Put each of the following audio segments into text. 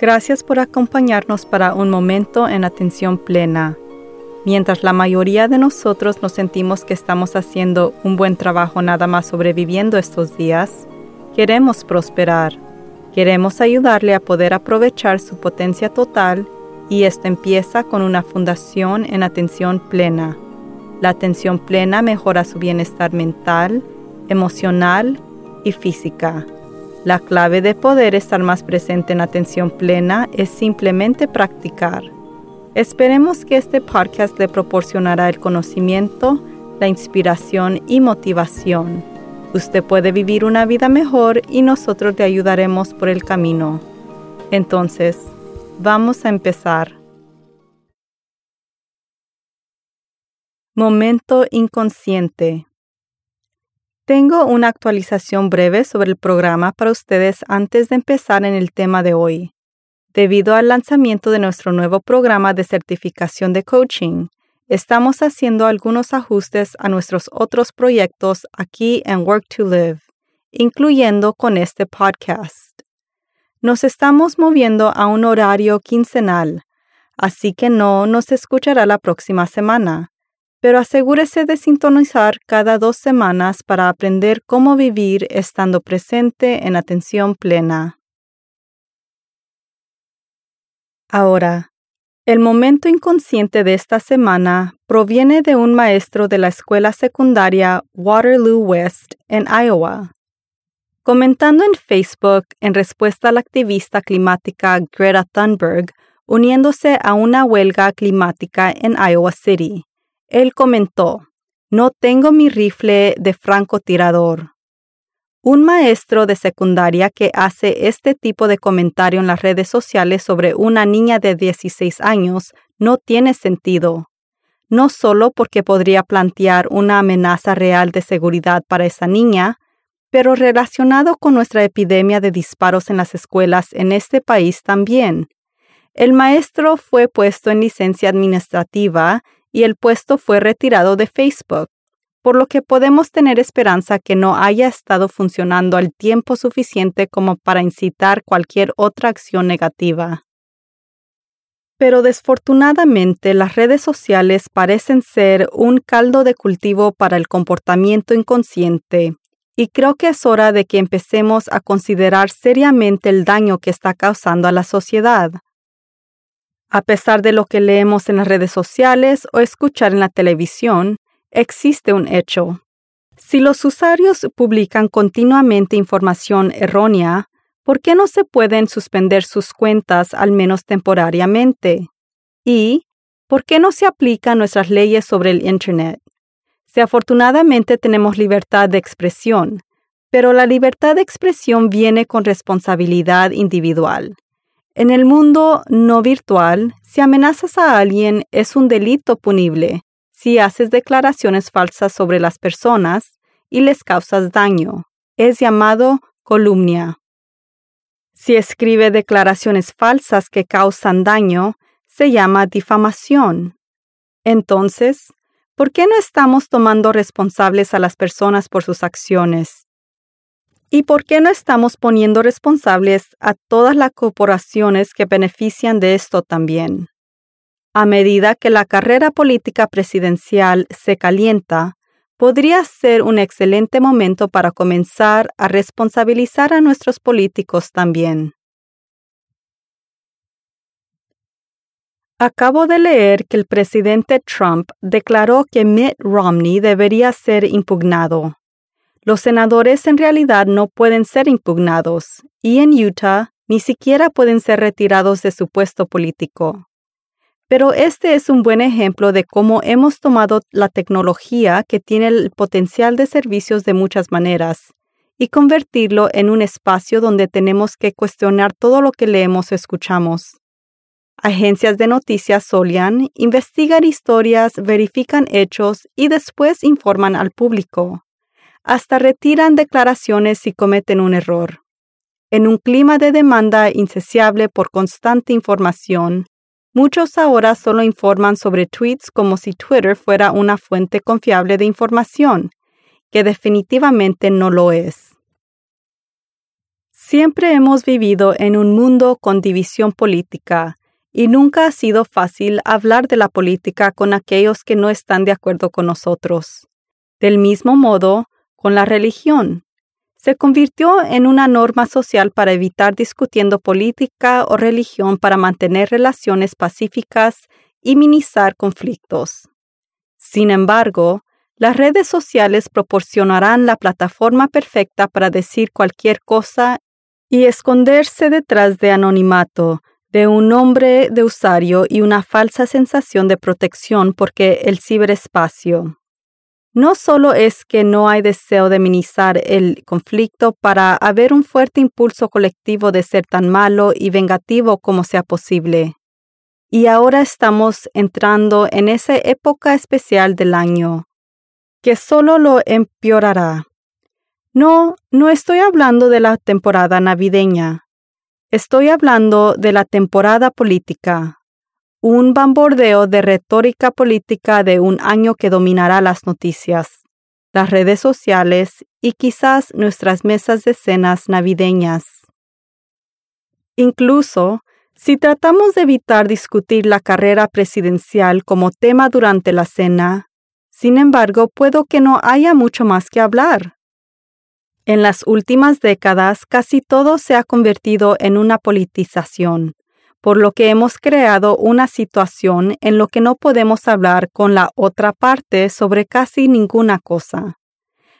Gracias por acompañarnos para un momento en atención plena. Mientras la mayoría de nosotros nos sentimos que estamos haciendo un buen trabajo nada más sobreviviendo estos días, queremos prosperar. Queremos ayudarle a poder aprovechar su potencia total y esto empieza con una fundación en atención plena. La atención plena mejora su bienestar mental, emocional y física. La clave de poder estar más presente en atención plena es simplemente practicar. Esperemos que este podcast le proporcionará el conocimiento, la inspiración y motivación. Usted puede vivir una vida mejor y nosotros le ayudaremos por el camino. Entonces, vamos a empezar. Momento inconsciente. Tengo una actualización breve sobre el programa para ustedes antes de empezar en el tema de hoy. Debido al lanzamiento de nuestro nuevo programa de certificación de coaching, estamos haciendo algunos ajustes a nuestros otros proyectos aquí en Work to Live, incluyendo con este podcast. Nos estamos moviendo a un horario quincenal, así que no nos escuchará la próxima semana pero asegúrese de sintonizar cada dos semanas para aprender cómo vivir estando presente en atención plena. Ahora, el momento inconsciente de esta semana proviene de un maestro de la escuela secundaria Waterloo West en Iowa. Comentando en Facebook en respuesta a la activista climática Greta Thunberg uniéndose a una huelga climática en Iowa City. Él comentó, no tengo mi rifle de francotirador. Un maestro de secundaria que hace este tipo de comentario en las redes sociales sobre una niña de 16 años no tiene sentido, no solo porque podría plantear una amenaza real de seguridad para esa niña, pero relacionado con nuestra epidemia de disparos en las escuelas en este país también. El maestro fue puesto en licencia administrativa y el puesto fue retirado de Facebook, por lo que podemos tener esperanza que no haya estado funcionando al tiempo suficiente como para incitar cualquier otra acción negativa. Pero desfortunadamente las redes sociales parecen ser un caldo de cultivo para el comportamiento inconsciente, y creo que es hora de que empecemos a considerar seriamente el daño que está causando a la sociedad a pesar de lo que leemos en las redes sociales o escuchar en la televisión, existe un hecho. Si los usuarios publican continuamente información errónea, ¿por qué no se pueden suspender sus cuentas al menos temporariamente? ¿Y por qué no se aplican nuestras leyes sobre el Internet? Si afortunadamente tenemos libertad de expresión, pero la libertad de expresión viene con responsabilidad individual. En el mundo no virtual, si amenazas a alguien es un delito punible si haces declaraciones falsas sobre las personas y les causas daño. Es llamado columnia. Si escribe declaraciones falsas que causan daño, se llama difamación. Entonces, ¿por qué no estamos tomando responsables a las personas por sus acciones? ¿Y por qué no estamos poniendo responsables a todas las corporaciones que benefician de esto también? A medida que la carrera política presidencial se calienta, podría ser un excelente momento para comenzar a responsabilizar a nuestros políticos también. Acabo de leer que el presidente Trump declaró que Mitt Romney debería ser impugnado. Los senadores en realidad no pueden ser impugnados y en Utah ni siquiera pueden ser retirados de su puesto político. Pero este es un buen ejemplo de cómo hemos tomado la tecnología que tiene el potencial de servicios de muchas maneras y convertirlo en un espacio donde tenemos que cuestionar todo lo que leemos o escuchamos. Agencias de noticias solían investigar historias, verifican hechos y después informan al público hasta retiran declaraciones si cometen un error. En un clima de demanda insaciable por constante información, muchos ahora solo informan sobre tweets como si Twitter fuera una fuente confiable de información, que definitivamente no lo es. Siempre hemos vivido en un mundo con división política, y nunca ha sido fácil hablar de la política con aquellos que no están de acuerdo con nosotros. Del mismo modo, con la religión. Se convirtió en una norma social para evitar discutiendo política o religión para mantener relaciones pacíficas y minimizar conflictos. Sin embargo, las redes sociales proporcionarán la plataforma perfecta para decir cualquier cosa y esconderse detrás de anonimato, de un nombre de usuario y una falsa sensación de protección porque el ciberespacio. No solo es que no hay deseo de minimizar el conflicto para haber un fuerte impulso colectivo de ser tan malo y vengativo como sea posible. Y ahora estamos entrando en esa época especial del año, que solo lo empeorará. No, no estoy hablando de la temporada navideña. Estoy hablando de la temporada política, un bambordeo de retórica política de un año que dominará las noticias, las redes sociales y quizás nuestras mesas de cenas navideñas. Incluso, si tratamos de evitar discutir la carrera presidencial como tema durante la cena, sin embargo, puedo que no haya mucho más que hablar. En las últimas décadas casi todo se ha convertido en una politización, por lo que hemos creado una situación en la que no podemos hablar con la otra parte sobre casi ninguna cosa.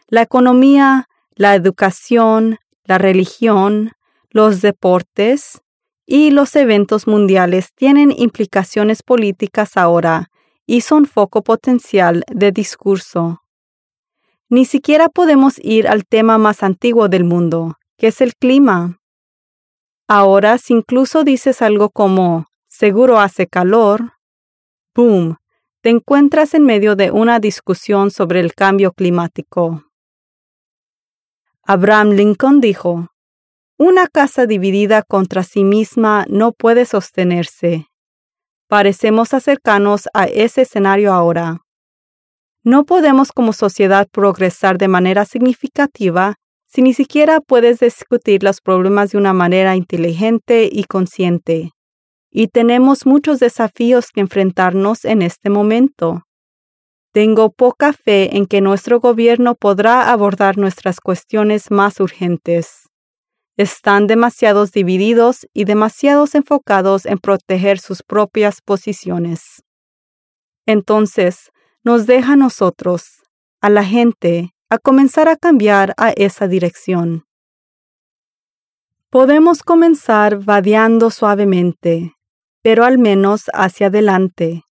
La economía, la educación, la religión, los deportes y los eventos mundiales tienen implicaciones políticas ahora y son foco potencial de discurso. Ni siquiera podemos ir al tema más antiguo del mundo, que es el clima. Ahora, si incluso dices algo como seguro hace calor, boom, te encuentras en medio de una discusión sobre el cambio climático. Abraham Lincoln dijo, Una casa dividida contra sí misma no puede sostenerse. Parecemos acercarnos a ese escenario ahora. No podemos como sociedad progresar de manera significativa si ni siquiera puedes discutir los problemas de una manera inteligente y consciente. Y tenemos muchos desafíos que enfrentarnos en este momento. Tengo poca fe en que nuestro gobierno podrá abordar nuestras cuestiones más urgentes. Están demasiados divididos y demasiados enfocados en proteger sus propias posiciones. Entonces, nos deja a nosotros, a la gente, a comenzar a cambiar a esa dirección. Podemos comenzar vadeando suavemente, pero al menos hacia adelante.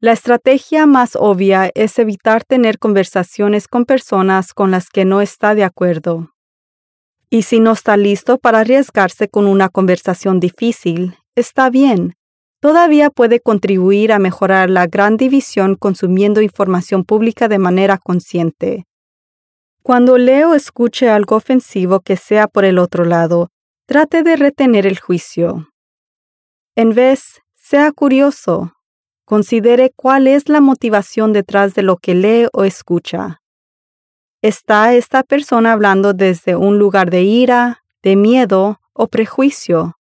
La estrategia más obvia es evitar tener conversaciones con personas con las que no está de acuerdo. Y si no está listo para arriesgarse con una conversación difícil, está bien, todavía puede contribuir a mejorar la gran división consumiendo información pública de manera consciente. Cuando leo escuche algo ofensivo que sea por el otro lado, trate de retener el juicio. En vez, sea curioso. Considere cuál es la motivación detrás de lo que lee o escucha. ¿Está esta persona hablando desde un lugar de ira, de miedo o prejuicio?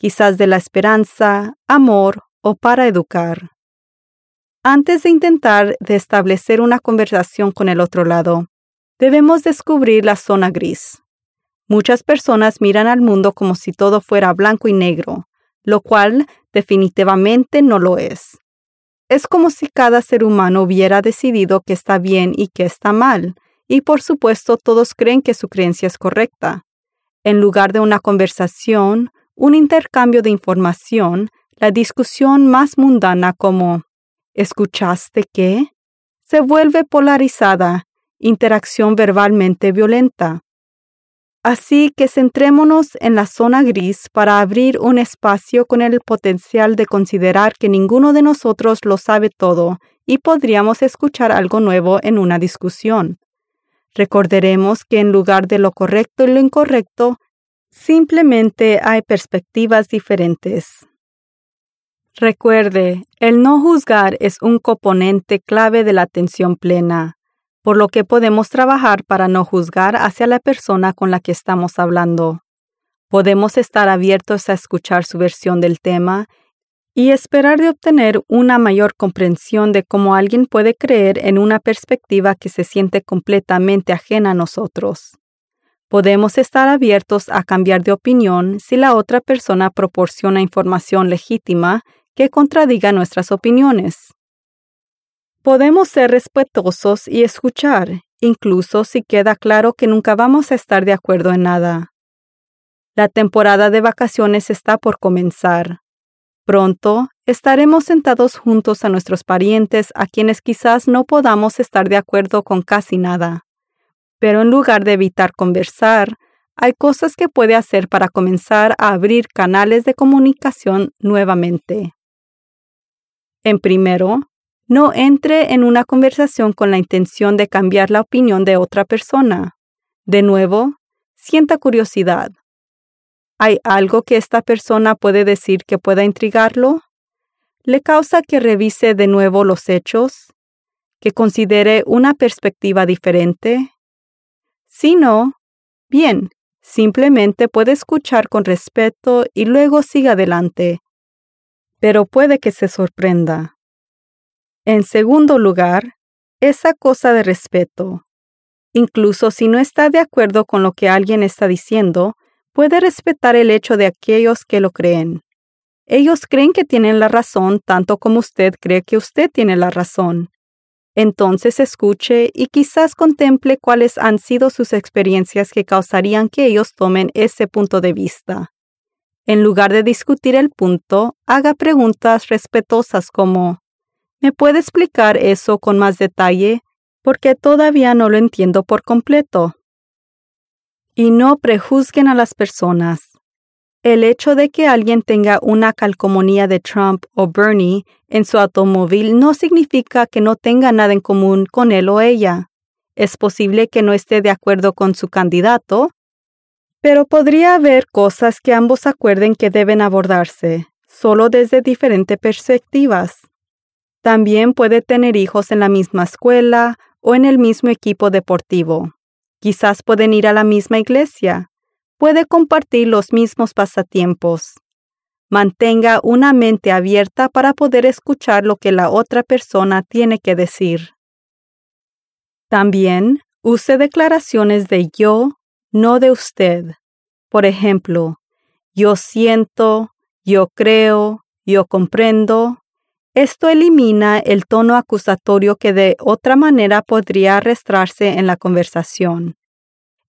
quizás de la esperanza, amor o para educar. Antes de intentar establecer una conversación con el otro lado, debemos descubrir la zona gris. Muchas personas miran al mundo como si todo fuera blanco y negro, lo cual definitivamente no lo es. Es como si cada ser humano hubiera decidido que está bien y que está mal, y por supuesto todos creen que su creencia es correcta. En lugar de una conversación, un intercambio de información, la discusión más mundana como ¿escuchaste qué? se vuelve polarizada, interacción verbalmente violenta. Así que centrémonos en la zona gris para abrir un espacio con el potencial de considerar que ninguno de nosotros lo sabe todo y podríamos escuchar algo nuevo en una discusión. Recordaremos que en lugar de lo correcto y lo incorrecto, Simplemente hay perspectivas diferentes. Recuerde, el no juzgar es un componente clave de la atención plena, por lo que podemos trabajar para no juzgar hacia la persona con la que estamos hablando. Podemos estar abiertos a escuchar su versión del tema y esperar de obtener una mayor comprensión de cómo alguien puede creer en una perspectiva que se siente completamente ajena a nosotros. Podemos estar abiertos a cambiar de opinión si la otra persona proporciona información legítima que contradiga nuestras opiniones. Podemos ser respetuosos y escuchar, incluso si queda claro que nunca vamos a estar de acuerdo en nada. La temporada de vacaciones está por comenzar. Pronto estaremos sentados juntos a nuestros parientes a quienes quizás no podamos estar de acuerdo con casi nada. Pero en lugar de evitar conversar, hay cosas que puede hacer para comenzar a abrir canales de comunicación nuevamente. En primero, no entre en una conversación con la intención de cambiar la opinión de otra persona. De nuevo, sienta curiosidad. ¿Hay algo que esta persona puede decir que pueda intrigarlo? ¿Le causa que revise de nuevo los hechos? ¿Que considere una perspectiva diferente? Si no, bien, simplemente puede escuchar con respeto y luego siga adelante. Pero puede que se sorprenda. En segundo lugar, esa cosa de respeto. Incluso si no está de acuerdo con lo que alguien está diciendo, puede respetar el hecho de aquellos que lo creen. Ellos creen que tienen la razón tanto como usted cree que usted tiene la razón. Entonces escuche y quizás contemple cuáles han sido sus experiencias que causarían que ellos tomen ese punto de vista. En lugar de discutir el punto, haga preguntas respetuosas como ¿Me puede explicar eso con más detalle? Porque todavía no lo entiendo por completo. Y no prejuzguen a las personas. El hecho de que alguien tenga una calcomanía de Trump o Bernie en su automóvil no significa que no tenga nada en común con él o ella. Es posible que no esté de acuerdo con su candidato, pero podría haber cosas que ambos acuerden que deben abordarse, solo desde diferentes perspectivas. También puede tener hijos en la misma escuela o en el mismo equipo deportivo. Quizás pueden ir a la misma iglesia. Puede compartir los mismos pasatiempos. Mantenga una mente abierta para poder escuchar lo que la otra persona tiene que decir. También use declaraciones de yo, no de usted. Por ejemplo, yo siento, yo creo, yo comprendo, esto elimina el tono acusatorio que de otra manera podría arrastrarse en la conversación.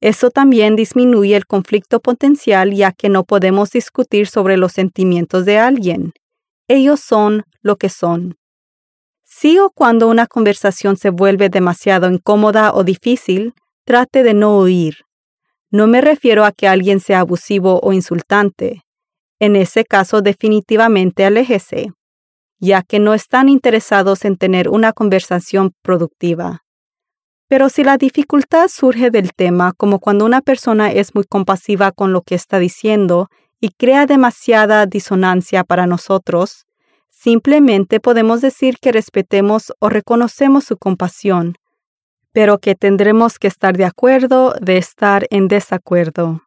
Eso también disminuye el conflicto potencial ya que no podemos discutir sobre los sentimientos de alguien. Ellos son lo que son. Si o cuando una conversación se vuelve demasiado incómoda o difícil, trate de no oír. No me refiero a que alguien sea abusivo o insultante. En ese caso definitivamente aléjese ya que no están interesados en tener una conversación productiva. Pero si la dificultad surge del tema, como cuando una persona es muy compasiva con lo que está diciendo y crea demasiada disonancia para nosotros, simplemente podemos decir que respetemos o reconocemos su compasión, pero que tendremos que estar de acuerdo de estar en desacuerdo.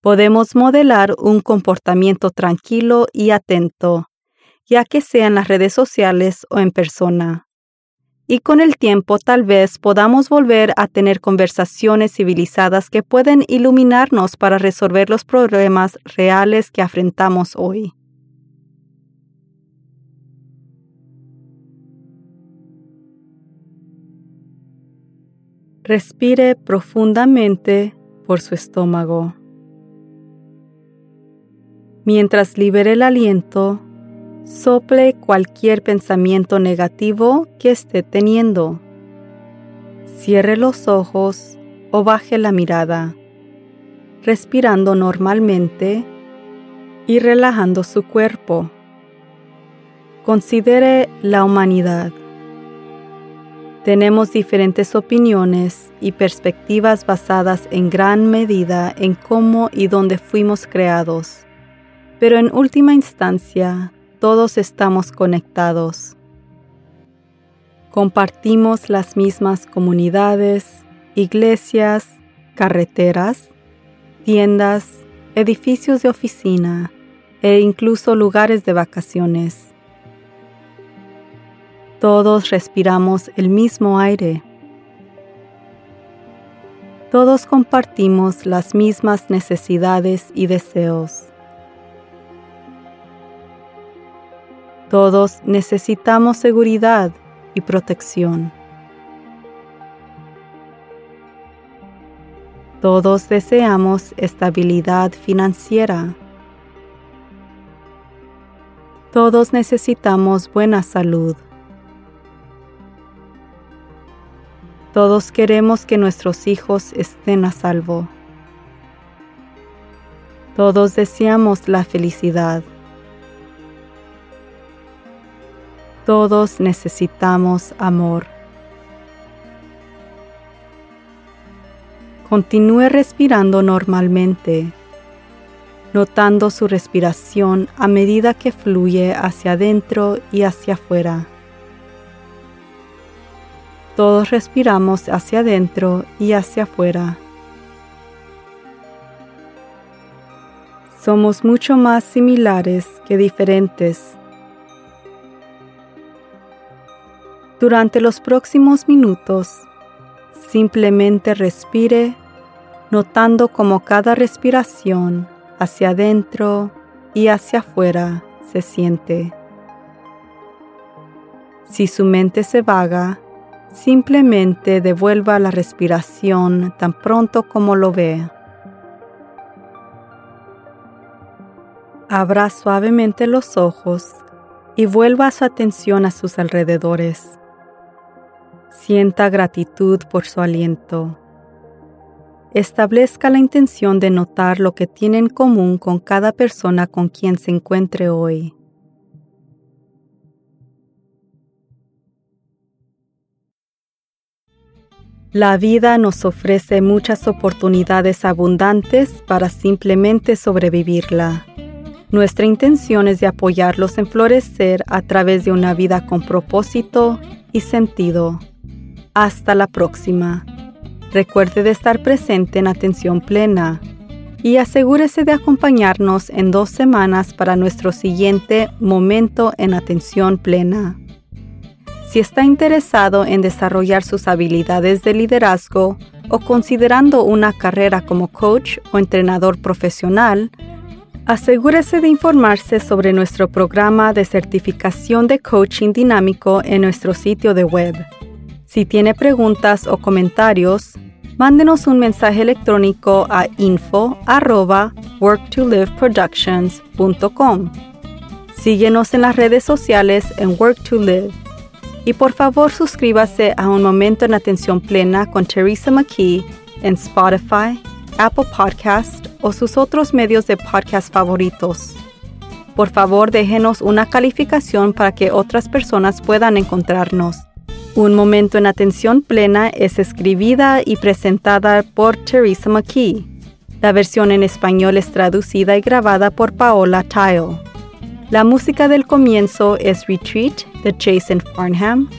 Podemos modelar un comportamiento tranquilo y atento, ya que sea en las redes sociales o en persona. Y con el tiempo tal vez podamos volver a tener conversaciones civilizadas que pueden iluminarnos para resolver los problemas reales que afrontamos hoy. Respire profundamente por su estómago. Mientras libere el aliento, Sople cualquier pensamiento negativo que esté teniendo. Cierre los ojos o baje la mirada, respirando normalmente y relajando su cuerpo. Considere la humanidad. Tenemos diferentes opiniones y perspectivas basadas en gran medida en cómo y dónde fuimos creados, pero en última instancia todos estamos conectados. Compartimos las mismas comunidades, iglesias, carreteras, tiendas, edificios de oficina e incluso lugares de vacaciones. Todos respiramos el mismo aire. Todos compartimos las mismas necesidades y deseos. Todos necesitamos seguridad y protección. Todos deseamos estabilidad financiera. Todos necesitamos buena salud. Todos queremos que nuestros hijos estén a salvo. Todos deseamos la felicidad. Todos necesitamos amor. Continúe respirando normalmente, notando su respiración a medida que fluye hacia adentro y hacia afuera. Todos respiramos hacia adentro y hacia afuera. Somos mucho más similares que diferentes. Durante los próximos minutos, simplemente respire notando cómo cada respiración hacia adentro y hacia afuera se siente. Si su mente se vaga, simplemente devuelva la respiración tan pronto como lo ve. Abra suavemente los ojos y vuelva su atención a sus alrededores. Sienta gratitud por su aliento establezca la intención de notar lo que tiene en común con cada persona con quien se encuentre hoy. La vida nos ofrece muchas oportunidades abundantes para simplemente sobrevivirla. Nuestra intención es de apoyarlos en florecer a través de una vida con propósito y sentido. Hasta la próxima. Recuerde de estar presente en atención plena y asegúrese de acompañarnos en dos semanas para nuestro siguiente momento en atención plena. Si está interesado en desarrollar sus habilidades de liderazgo o considerando una carrera como coach o entrenador profesional, asegúrese de informarse sobre nuestro programa de certificación de coaching dinámico en nuestro sitio de web. Si tiene preguntas o comentarios, mándenos un mensaje electrónico a info. Síguenos en las redes sociales en Work to Live. Y por favor suscríbase a Un Momento en Atención Plena con Teresa McKee en Spotify, Apple Podcast o sus otros medios de podcast favoritos. Por favor déjenos una calificación para que otras personas puedan encontrarnos. Un momento en atención plena es escribida y presentada por Teresa McKee. La versión en español es traducida y grabada por Paola Tile. La música del comienzo es Retreat de Jason Farnham.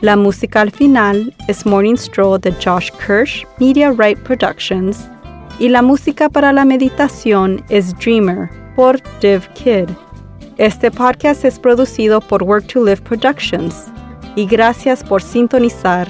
La música al final es Morning Stroll de Josh Kirsch, Media Right Productions. Y la música para la meditación es Dreamer por Div Kid. Este podcast es producido por Work to Live Productions y gracias por sintonizar